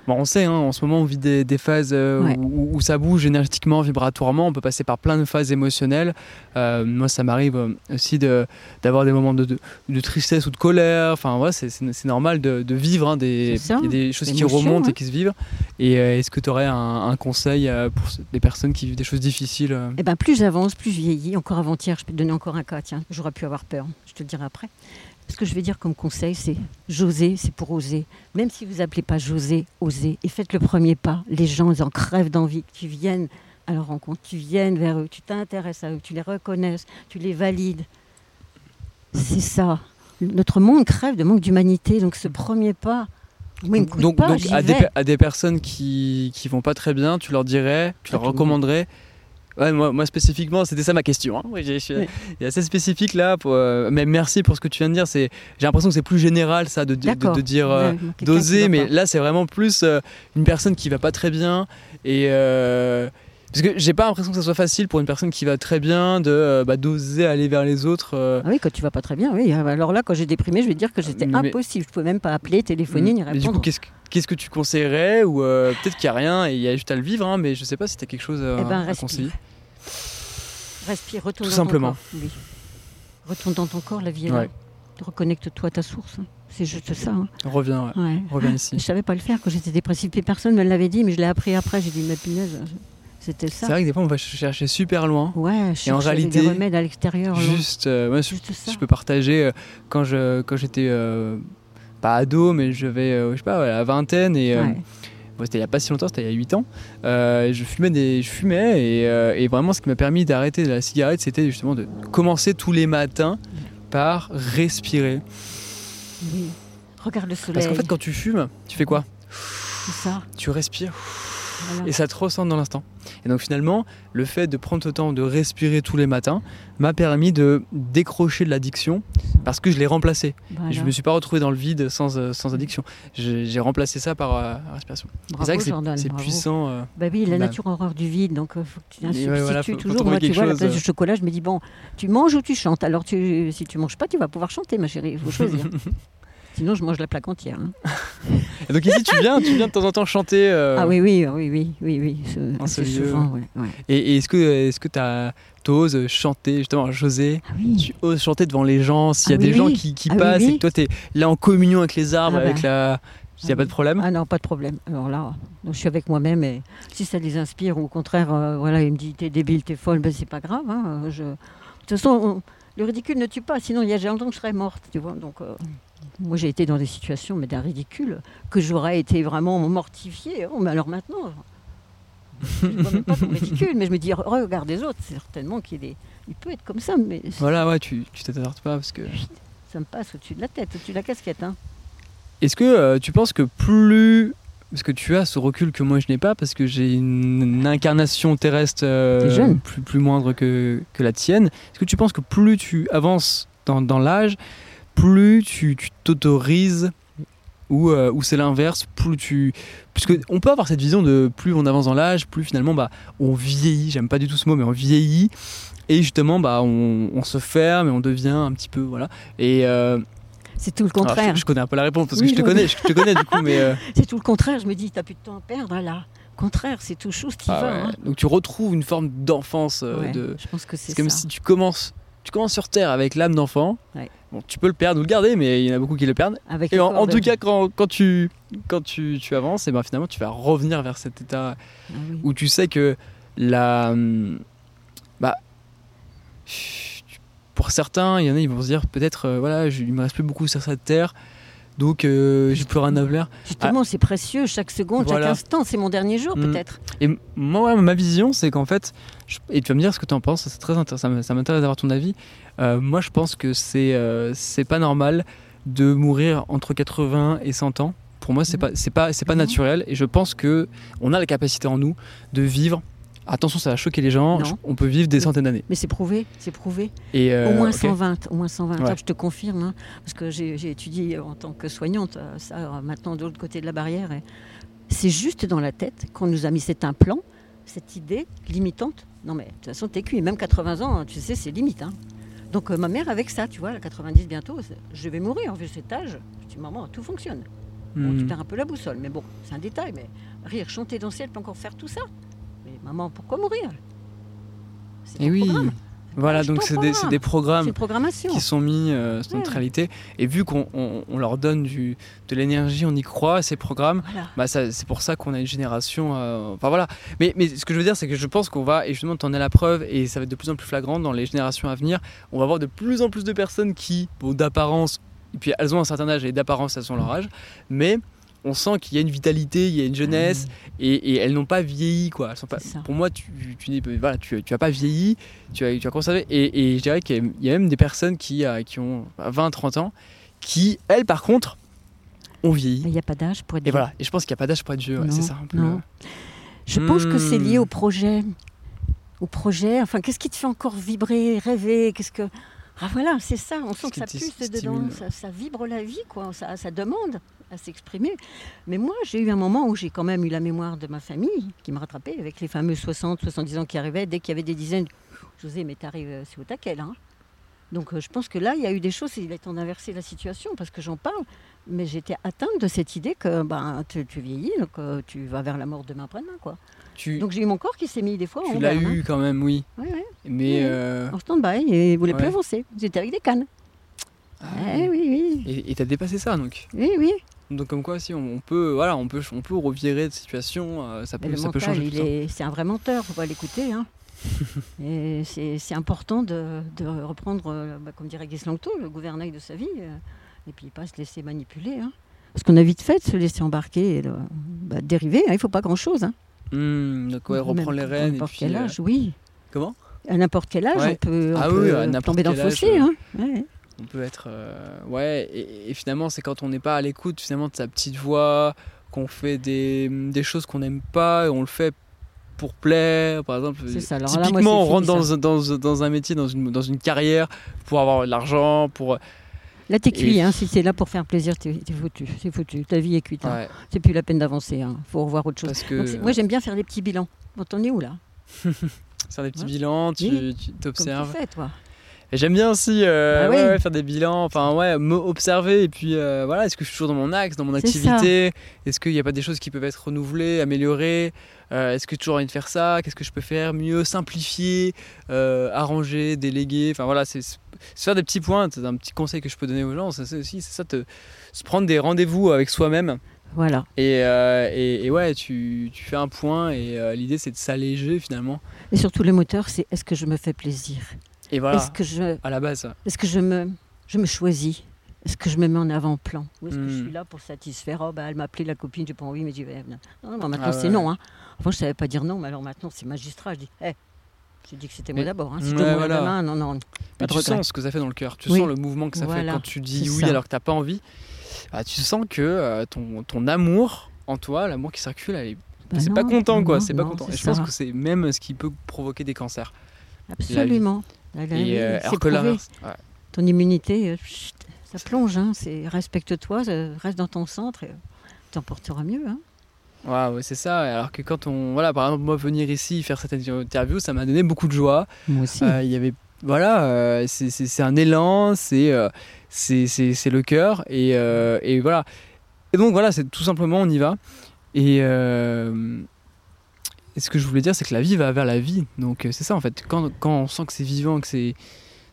Bon, on sait, hein, en ce moment, on vit des, des phases euh, Ouais. où, où ça bouge énergétiquement, vibratoirement. On peut passer par plein de phases émotionnelles. Euh, moi, ça m'arrive euh, aussi de- d'avoir des moments de, de- de tristesse ou de colère. Enfin, voilà, c'est- c'est normal de, de vivre. hein, des, C'est ça, il y a des choses qui remontent hein. et qui se vivent. Et euh, est-ce que tu aurais un, un conseil pour des personnes qui vivent des choses difficiles Eh ben, plus j'avance, plus je vieillis. Encore avant-hier, je peux te donner encore un cas, tiens, j'aurais pu avoir peur, je te le dirai après. Ce que je vais dire comme conseil, c'est j'oser, c'est pour oser. Même si vous appelez pas José, osez. Et faites le premier pas. Les gens, ils en crèvent d'envie que tu viennes à leur rencontre, tu viennes vers eux, tu t'intéresses à eux, tu les reconnaisses, tu les valides. C'est ça. Notre monde crève de manque d'humanité, donc ce premier pas, moi, donc, pas, donc j'y à, des, à des personnes qui, qui vont pas très bien, tu leur dirais, tu leur recommanderais. Ouais, moi, moi spécifiquement, c'était ça ma question. hein. Oui, je suis assez spécifique là. Pour, euh, mais merci pour ce que tu viens de dire. J'ai l'impression que c'est plus général ça de, dire euh, d'oser, mais là c'est vraiment plus euh, une personne qui va pas très bien et parce que j'ai pas l'impression que ça soit facile pour une personne qui va très bien de euh, bah, d'oser aller vers les autres. euh, Ah oui, quand tu vas pas très bien, oui. Alors là, quand j'ai déprimé, je vais dire que c'était Mais- impossible. Je pouvais même pas appeler, téléphoner, ni mais du coup, répondre. qu'est-ce que, qu'est-ce que tu conseillerais ou euh, peut-être qu'il y a rien et il y a juste à le vivre, hein, mais je sais pas si tu as quelque chose à, Eh ben, à conseiller. Respire, retourne Tout dans simplement. ton corps. Oui. Retourne dans ton corps, la vie est là. Reconnecte-toi à ta source. hein. C'est juste ça. hein. Reviens, ouais. Ouais. reviens Je ici. savais pas le faire quand j'étais dépressive. Puis personne me l'avait dit, mais je l'ai appris après. J'ai dit, ma punaise, c'était C'est ça. vrai que des fois on va chercher super loin. Ouais, je cherchais réalité, des remèdes à l'extérieur. Juste, euh, moi, je, ça. je peux partager euh, quand je quand j'étais euh, pas ado, mais j'avais euh, je sais pas ouais, la vingtaine et Ouais. bon, c'était il y a pas si longtemps, c'était il y a 8 ans. Je fumais des, je fumais et, et vraiment ce qui m'a permis d'arrêter la cigarette, c'était justement de commencer tous les matins par respirer. Oui. Regarde le soleil. Parce qu'en fait, quand tu fumes, tu fais quoi? C'est ça. Tu respires Voilà. et ça te ressent dans l'instant. Et donc finalement, le fait de prendre ce temps de respirer tous les matins m'a permis de décrocher de l'addiction parce que je l'ai remplacé. Voilà. Je me suis pas retrouvé dans le vide sans, euh, sans addiction. J'ai remplacé ça par euh, respiration. C'est puissant. euh, Bah oui, la Bah. nature horreur du vide, donc euh, faut que tu substitues voilà, faut- faut toujours. trouver Moi, tu vois, la place du chocolat, je me dis bon, tu manges ou tu chantes. Alors tu, si tu manges pas, tu vas pouvoir chanter, ma chérie. Il faut choisir. Sinon, je mange la plaque entière. hein. Et donc ici, tu viens, tu viens de temps en temps chanter. euh, Ah oui, oui, oui, oui, oui, oui. ce- En ce assez lieu. souvent, ouais, ouais. Et, et est-ce que est-ce que tu oses chanter justement, José Ah oui. Tu oses chanter devant les gens s'il y a Ah oui, des gens qui, qui Ah passent et que toi tu es là en communion avec les arbres, avec ben. la. Il n'y a pas de problème? Ah non, pas de problème. Alors là, je suis avec moi-même et si ça les inspire ou au contraire, euh, voilà, il me dit t'es débile, t'es folle, ben c'est pas grave. hein, je... De toute façon, on- le ridicule ne tue pas, sinon il y a longtemps que je serais morte, tu vois. Donc, euh, moi j'ai été dans des situations, mais d'un ridicule, que j'aurais été vraiment mortifiée. Oh, mais alors maintenant, je ne vois même pas comme ridicule, mais je me dis, regarde les autres, certainement qu'il est... il peut être comme ça, mais Voilà, ouais, tu tu t'attardes pas parce que. ça me passe au-dessus de la tête, au-dessus de la casquette. Hein. Est-ce que euh, tu penses que plus. Parce que tu as ce recul que moi je n'ai pas, parce que j'ai une, une incarnation terrestre euh, plus, plus moindre que, que la tienne. Est-ce que tu penses que plus tu avances dans, dans l'âge, plus tu t'autorises ou, euh, ou c'est l'inverse, plus tu. Puisque on peut avoir cette vision de plus on avance dans l'âge, plus finalement bah, on vieillit, j'aime pas du tout ce mot, mais on vieillit. Et justement, bah, on, on se ferme et on devient un petit peu. Voilà. Et. euh, C'est tout le alors, contraire. je, je connais un peu la réponse parce que je te oui. connais, je te connais du coup, mais. euh, C'est tout le contraire. Je me dis, t'as plus de temps à perdre là. Au contraire, c'est tout chou, tu Ah ouais. hein. Donc tu retrouves une forme d'enfance. euh, Ouais, de... Je pense que c'est comme si tu commences, tu commences sur Terre avec l'âme d'enfant. Ouais. Bon, tu peux le perdre ou le garder, mais il y en a beaucoup qui le perdent. Avec Et le en, tout cas, quand, quand tu, quand tu, tu avances, et ben finalement, tu vas revenir vers cet état Ah oui. où tu sais que la. hum, Bah. Pour certains, il y en a, ils vont se dire peut-être, euh, voilà, je- il me reste plus beaucoup sur cette terre, donc euh, j'ai plus rien à. Justement, c'est précieux, chaque seconde, Ah. Voilà. chaque instant, c'est mon dernier jour Mm. peut-être. Et moi, ouais, ma vision, c'est qu'en fait, je- et tu vas me dire ce que tu en penses, c'est très intéressant, ça m'intéresse d'avoir ton avis. Euh, moi, je pense que c'est euh, c'est pas normal de mourir entre 80 et 100 ans. Pour moi, c'est Mhm. pas c'est pas c'est pas Non. naturel, et je pense que on a la capacité en nous de vivre. Attention, ça va choquer les gens. Non. On peut vivre des centaines d'années. Mais c'est prouvé, c'est prouvé. Et euh, au moins ok. 120, au moins 120. Ouais. Ça, je te confirme, hein, parce que j'ai étudié en tant que soignante, euh, ça euh, maintenant de l'autre côté de la barrière. C'est juste dans la tête qu'on nous a mis cet implant, cette idée limitante. Non mais de toute façon, t'es cuit. Même 80 ans, tu sais, c'est limite. hein. Donc euh, ma mère avec ça, tu vois, a 90 bientôt, je vais mourir vu cet âge. Je dis maman, tout fonctionne. Bon, tu Hmm. perds un peu la boussole, mais bon, c'est un détail. Mais rire, chanter, danser, elle peut encore faire tout ça. Mais maman, pourquoi mourir? Et ton oui. programme, Voilà, donc c'est des, programmes qui sont mis euh, sur notre Ouais. réalité. Et vu qu'on on- on leur donne du, de l'énergie, on y croit, ces programmes, Voilà. bah c'est pour ça qu'on a une génération. euh, Enfin voilà. Mais, mais ce que je veux dire, c'est que je pense qu'on va, et justement, t'en es la preuve, et ça va être de plus en plus flagrant dans les générations à venir. On va voir de plus en plus de personnes qui, bon, d'apparence, et puis elles ont un certain âge, et d'apparence, elles ont leur âge, mais on sent qu'il y a une vitalité, il y a une jeunesse, et, et elles n'ont pas vieilli, quoi. Elles sont pas, pour moi, tu, tu, n'es- voilà, tu, tu as pas vieilli, tu as, tu as conservé, et, et je dirais qu'il y a- il y a même des personnes qui, euh, qui ont 20-30 ans, qui, elles, par contre, ont vieilli. Il n'y a pas d'âge pour être Et vieux. voilà, et je pense qu'il n'y a pas d'âge pour être vieux, ouais, c'est ça un peu. non. Je pense que c'est lié Hmm. au projet. Au projet, enfin, qu'est-ce qui te fait encore vibrer, rêver? Qu'est-ce que. Ah voilà, c'est ça, on sent que ça pulse dedans, ça, ça vibre la vie, quoi, ça, ça demande à s'exprimer. Mais moi, j'ai eu un moment où j'ai quand même eu la mémoire de ma famille qui me rattrapait avec les fameux 60, 70 ans qui arrivaient. Dès qu'il y avait des dizaines, José, mais t'arrives, euh, c'est au taquet, hein. Donc euh, je pense que là, il y a eu des choses, il est temps d'inverser la situation parce que j'en parle. Mais j'étais atteinte de cette idée que ben, tu, tu vieillis, donc euh, tu vas vers la mort demain après-demain. Quoi. Tu, Donc j'ai eu mon corps qui s'est mis des fois en tu l'as berne, hein. eu quand même, oui. Ouais, ouais, Mais. Ouais. euh, en stand-by et il voulait plus avancer. J'étais avec des cannes. ah, Eh oui, oui, Et et t'as dépassé ça, donc. oui, oui. Donc comme quoi, si on, peut, voilà, on peut, on peut revirer de situation, euh, ça peut, le ça peut mental, changer il est, c'est un vrai menteur, faut pas l'écouter. Hein. et c'est, c'est important de, de reprendre, euh, bah, comme dirait Guy Langto, le gouvernail de sa vie, euh, et puis pas se laisser manipuler. hein. Parce qu'on a vite fait de se laisser embarquer et de bah, dériver. hein, il faut pas grand-chose. Hein. Hmm, donc ouais, reprendre les à rênes. et n'importe puis, quel euh, âge, oui. Comment? À n'importe quel âge, Ouais. on peut, on Ah peut, oui, à euh, n'importe tomber dans le fossé. euh, hein. Ouais. on peut être euh, ouais et, et finalement c'est quand on n'est pas à l'écoute finalement de sa petite voix qu'on fait des, des choses qu'on n'aime pas et on le fait pour plaire par exemple C'est ça. Alors là, moi, typiquement on rentre fini, dans, dans, dans un métier dans une, dans une carrière pour avoir de l'argent pour Là, t'es cuit. Hein. Si c'est là pour faire plaisir, t'es, t'es foutu. C'est foutu. Ta vie est cuite. hein. ouais, C'est plus la peine d'avancer. Il faut revoir autre chose. parce que Donc, c'est- moi, j'aime bien faire des petits bilans. Bon, t'en es où là? Faire des petits Ouais. bilans tu Oui. t'observes tu fais, toi. J'aime bien aussi euh, Ah ouais, oui. ouais, faire des bilans, enfin ouais, m'observer et puis euh, voilà, est-ce que je suis toujours dans mon axe, dans mon activité? Est-ce qu'il n'y a pas des choses qui peuvent être renouvelées, améliorées? Euh, Est-ce que j'ai toujours envie de faire ça? Qu'est-ce que je peux faire mieux? Simplifier, arranger, déléguer, enfin voilà, c'est c'est faire des petits points, c'est un petit conseil que je peux donner aux gens, c'est aussi, c'est ça, te, se prendre des rendez-vous avec soi-même Voilà. et, euh, et, et ouais, tu, tu fais un point et euh, l'idée c'est de s'alléger finalement. Et surtout, le moteur, c'est est-ce que je me fais plaisir? Et voilà, Est-ce que je, à la base. est-ce que je me, je me choisis? Est-ce que je me mets en avant-plan? Ou est-ce que je Hmm. suis là pour satisfaire? Oh, bah, elle m'a appelé la copine, j'ai pas envie, mais j'y vais. Non, non, bah, maintenant Ah c'est ouais. non. Hein. Avant, je savais pas dire non, mais alors maintenant, c'est magistrat. Je dis, hé, j'ai dit que c'était moi d'abord. Hein. Si Ouais, voilà. non, non. Pas de tu regret. sens ce que ça fait dans le cœur, tu Oui. sens le mouvement que ça fait quand tu dis oui ça. alors que t'as pas envie. Ah, tu sens que euh, ton, ton amour en toi, l'amour qui circule, elle est- Bah c'est pas content quoi, c'est pas content. Et je pense que c'est même ce qui peut provoquer des cancers. Absolument. La- la- Et, euh, alors que ouais. ton immunité, euh, ça plonge. Hein, respecte-toi, euh, reste dans ton centre et tu t'en porteras mieux. Hein. Ouais, c'est ça. Alors que quand on, voilà, par exemple, moi venir ici faire cette interview, ça m'a donné beaucoup de joie. Moi aussi. Euh, Il y avait, voilà, euh, c'est- un élan, c'est euh, c'est le cœur et, euh, et voilà. Et donc voilà, c'est tout simplement on y va. Et, euh, et ce que je voulais dire, c'est que la vie va vers la vie. Donc c'est ça en fait. Quand, quand on sent que c'est vivant, que c'est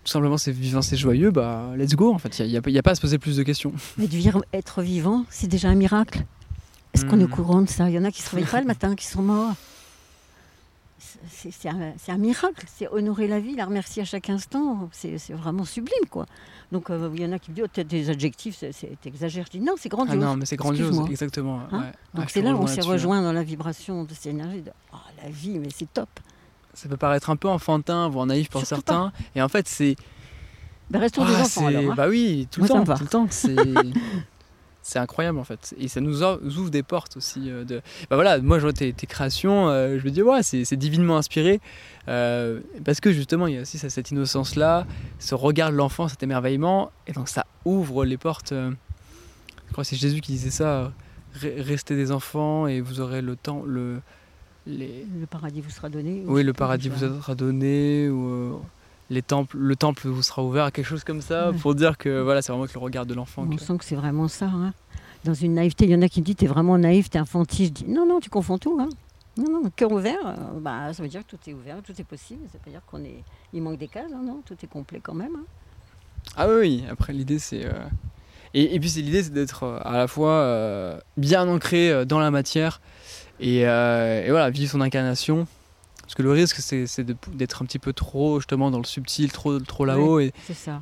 tout simplement c'est vivant, c'est joyeux, bah let's go en fait. Il n'y a, y a pas à se poser plus de questions. Mais de vivre, être vivant, c'est déjà un miracle. Est-ce qu'on est au Hmm. courant de ça? Il y en a qui se réveillent pas le matin, qui sont morts. C'est un, miracle, c'est honorer la vie, la remercier à chaque instant, c'est vraiment sublime quoi. Donc euh, il y en a qui me disent, oh, des adjectifs, c'est-. Je dis non, c'est Ah grandiose. non, mais c'est grandiose, exactement. Hein ouais. Ah, Donc je c'est là où on s'est là-dessus. rejoint dans la vibration de cette énergie de oh, la vie, mais c'est top. Ça peut paraître un peu enfantin, voire naïf pour Surtout certains, et en fait c'est Ben, restons des Ah, enfants alors. hein. Bah oui, tout le Moi, temps, tout le temps. C'est incroyable en fait. Et ça nous ouvre des portes aussi. euh, de... Bah voilà, moi je vois tes, tes créations, euh, je me dis ouais, c'est divinement inspiré. euh, parce que justement, il y a aussi cette innocence-là, ce regard de l'enfant, cet émerveillement. Et donc ça ouvre les portes. euh, je crois que c'est Jésus qui disait ça. Re- Restez des enfants et vous aurez le temps, le, les, Le paradis vous sera donné. ou oui, le paradis vous sera donné, ou les temples, le temple vous sera ouvert, quelque chose comme ça, Ouais. pour dire que voilà, c'est vraiment que le regard de l'enfant. On que- sent que c'est vraiment ça. hein. Dans une naïveté, il y en a qui me disent T'es vraiment naïf, t'es infantile. Je dis Non, non, tu confonds tout. Hein. Non, non, cœur ouvert, euh, bah, ça veut dire que tout est ouvert, tout est possible. Ça veut dire qu'on est. Il manque des cases, hein, non Tout est complet quand même. hein. Ah oui, oui, après l'idée c'est... euh, Et, et puis c'est l'idée c'est d'être euh, à la fois bien ancré dans la matière et, et voilà, vivre son incarnation. Parce que le risque c'est d'être un petit peu trop justement dans le subtil, trop, trop là-haut et,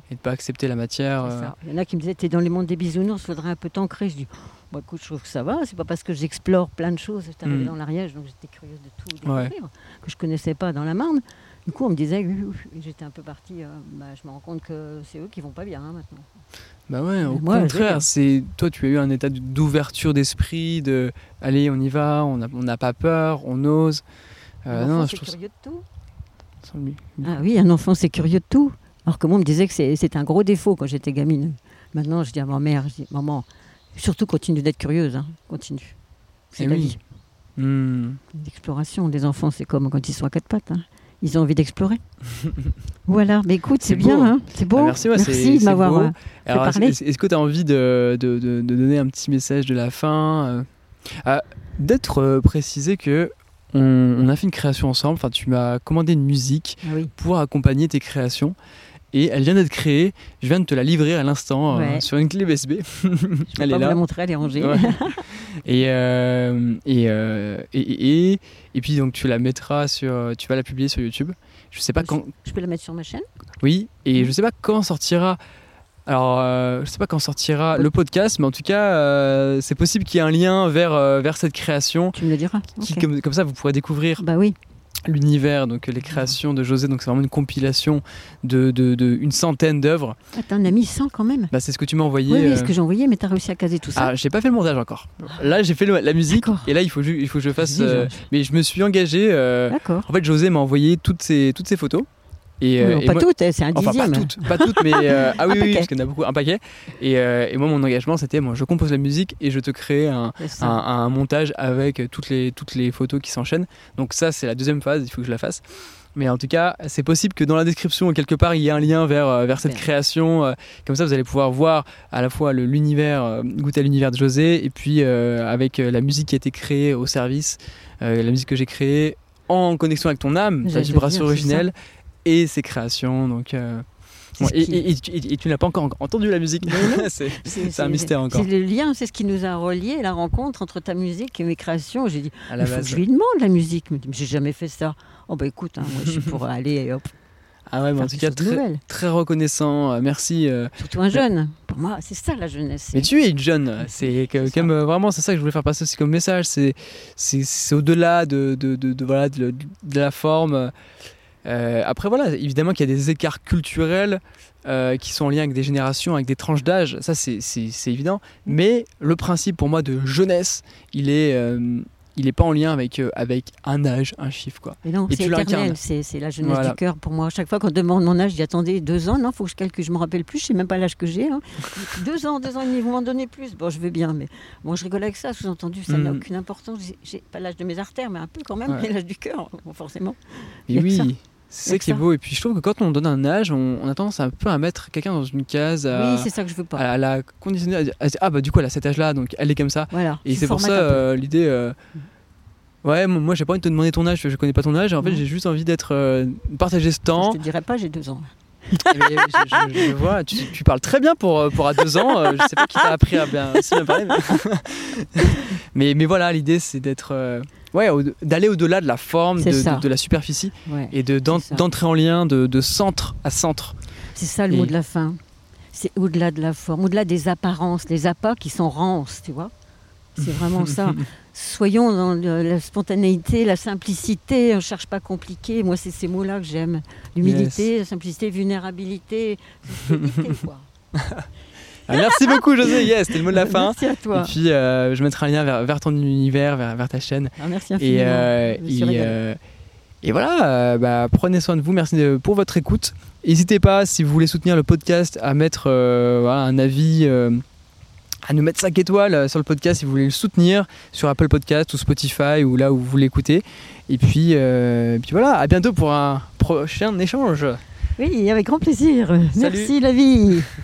et de pas accepter la matière. euh. ça. Il y en a qui me disaient T'es dans les mondes des bisounours, faudrait un peu t'ancrer. Je dis Bon, écoute, je trouve que ça va. C'est pas parce que j'explore plein de choses. J'étais arrivée Mm. dans l'Ariège, donc j'étais curieuse de tout Ouais. découvrir, que je connaissais pas dans la Marne. Du coup, on me disait, j'étais un peu partie. euh, bah, je me rends compte que c'est eux qui vont pas bien hein, maintenant. Bah ouais, au Moi, contraire, c'est toi tu as eu un état d'ouverture d'esprit, de allez on y va, on n'a on n'a pas peur, on ose. Euh, non, c'est je trouve ça. curieux de tout. Ah oui, un enfant, c'est curieux de tout. Alors que moi, on me disait que c'est- c'était un gros défaut quand j'étais gamine. Maintenant, je dis à ma mère, je dis, maman, surtout continue d'être curieuse, hein. continue. C'est Eh la oui. vie. Hmm. L'exploration des enfants, c'est comme quand ils sont à quatre pattes. hein. Ils ont envie d'explorer. voilà, mais écoute, c'est bien, hein. c'est beau. Ah, merci, ouais, c'est- de m'avoir. euh, parler. est-ce que tu as envie de, de- de- de donner un petit message de la fin euh, ah, D'être euh, précisé que on, on a fait une création ensemble, enfin tu m'as commandé une musique ah oui. pour accompagner tes créations et elle vient d'être créée, je viens de te la livrer à l'instant euh, sur une clé USB. Je elle pas est vous là. la montrer, elle est rangée. Ouais. et, euh, et, euh, et, et, et- et puis donc tu la mettras sur, tu vas la publier sur YouTube. Je sais pas quand, Je peux la mettre sur ma chaîne? Oui, et je sais pas quand sortira. Alors, euh, je sais pas quand sortira le podcast, mais en tout cas, euh, c'est possible qu'il y ait un lien vers, euh, vers cette création. Tu me le diras. Qui, comme, comme ça, vous pourrez découvrir Bah oui. l'univers, donc les créations de José. Donc, c'est vraiment une compilation de, de, de une centaine d'œuvres. Attends, on a mis 100 quand même. Bah, c'est ce que tu m'as envoyé. Oui, oui, euh, ce que j'ai envoyé, mais tu as réussi à caser tout ça. Ah, j'ai pas fait le montage encore. Là, j'ai fait le- la musique, D'accord. et là, il faut, il faut que je fasse. Dis, euh, mais je me suis engagé. euh, D'accord. en fait, José m'a envoyé toutes ces, toutes ces photos. Et, Oui, euh, non, et pas moi- toutes, eh, c'est un Enfin, dixième. pas toutes, pas toutes, mais euh, ah oui, oui, parce qu'il y en a beaucoup, un paquet. Et, euh, et moi, mon engagement, c'était, moi, je compose la musique et je te crée un, montage avec toutes les, toutes les photos qui s'enchaînent. Donc ça, c'est la deuxième phase, il faut que je la fasse. Mais en tout cas, c'est possible que dans la description, quelque part, il y ait un lien vers, vers cette création. Comme ça, vous allez pouvoir voir à la fois l'univers, goûter à l'univers de José, et puis euh, avec la musique qui a été créée au service, euh, la musique que j'ai créée en connexion avec ton âme, ta c'est originelle et ses créations. Donc, euh, et, qui- et- et tu- et tu n'as pas encore entendu la musique. C'est- un mystère encore. C'est le lien, c'est ce qui nous a reliés, la rencontre entre ta musique et mes créations. J'ai dit, à la il faut que base. je lui demande la musique. Mais j'ai jamais fait ça. Oh bah écoute, hein, moi je suis pour aller et hop, Ah ouais, mais en tout cas, très, reconnaissant. euh, merci. euh. Surtout un jeune. Pour moi, c'est ça la jeunesse. Mais tu es une jeune. C'est comme euh, vraiment, c'est ça que je voulais faire passer aussi comme message. C'est au-delà de, de, de, de- voilà de la forme. Euh, après voilà, évidemment qu'il y a des écarts culturels euh, qui sont en lien avec des générations, avec des tranches d'âge. Ça c'est évident. Mais le principe pour moi de jeunesse, il est euh, il est pas en lien avec euh, avec un âge, un chiffre quoi. Mais non, c'est éternel, c'est la jeunesse Voilà. du cœur pour moi. Chaque fois qu'on demande mon âge, dis attendez, deux ans, non, faut que je calcule, je me rappelle plus, je sais même pas l'âge que j'ai. hein. deux ans, deux ans et demi, vous m'en donnez plus. Bon, je veux bien, mais bon, je rigole avec ça, sous-entendu, ça n'a Mm. aucune importance. J'ai- pas l'âge de mes artères, mais un peu quand même, Ouais. mais l'âge du cœur, bon, forcément. Et oui. C'est ça qui est beau. Et puis je trouve que quand on donne un âge, on, on a tendance un peu à mettre quelqu'un dans une case, à, Oui, c'est ça que je veux pas. à, la- à la conditionner, à dire, à dire, ah bah du coup elle a cet âge-là, donc elle est comme ça. Voilà. Et c'est pour ça euh, l'idée. euh, Ouais, moi j'ai pas envie de te demander ton âge, je connais pas ton âge. En fait, Non. j'ai juste envie d'être euh, partager ce temps. Je te dirais pas, j'ai deux ans. Mais je, je- je vois, tu, tu parles très bien pour, pour à deux ans. euh, Je sais pas qui t'a appris à bien, si bien parler. Mais, mais, mais voilà, l'idée c'est d'être. euh, ouais, au- d'aller au-delà de la forme, de, la superficie Ouais. et de, d'en- d'entrer en lien de, de centre à centre. C'est ça le Et- mot de la fin. C'est au-delà de la forme, au-delà des apparences, les appâts qui sont rances, tu vois. C'est vraiment ça. Soyons dans le- la spontanéité, la simplicité, on ne cherche pas compliqué. Moi, c'est ces mots-là que j'aime. L'humilité, la simplicité, vulnérabilité, quoi. Ah, merci beaucoup, José. Yes, c'était le mot de la fin. Merci à Et toi. puis, euh, je mettrai un lien vers, vers ton univers, vers, vers ta chaîne. Ah, merci Et, infiniment. euh, et, euh, et voilà, bah, prenez soin de vous. Merci de- pour votre écoute. N'hésitez pas, si vous voulez soutenir le podcast, à mettre voilà, un avis, à nous mettre 5 étoiles euh, sur le podcast si vous voulez le soutenir sur Apple Podcast ou Spotify ou là où vous l'écoutez. Et puis, euh, et puis voilà, à bientôt pour un prochain échange. Oui, avec grand plaisir. Salut. Merci la vie.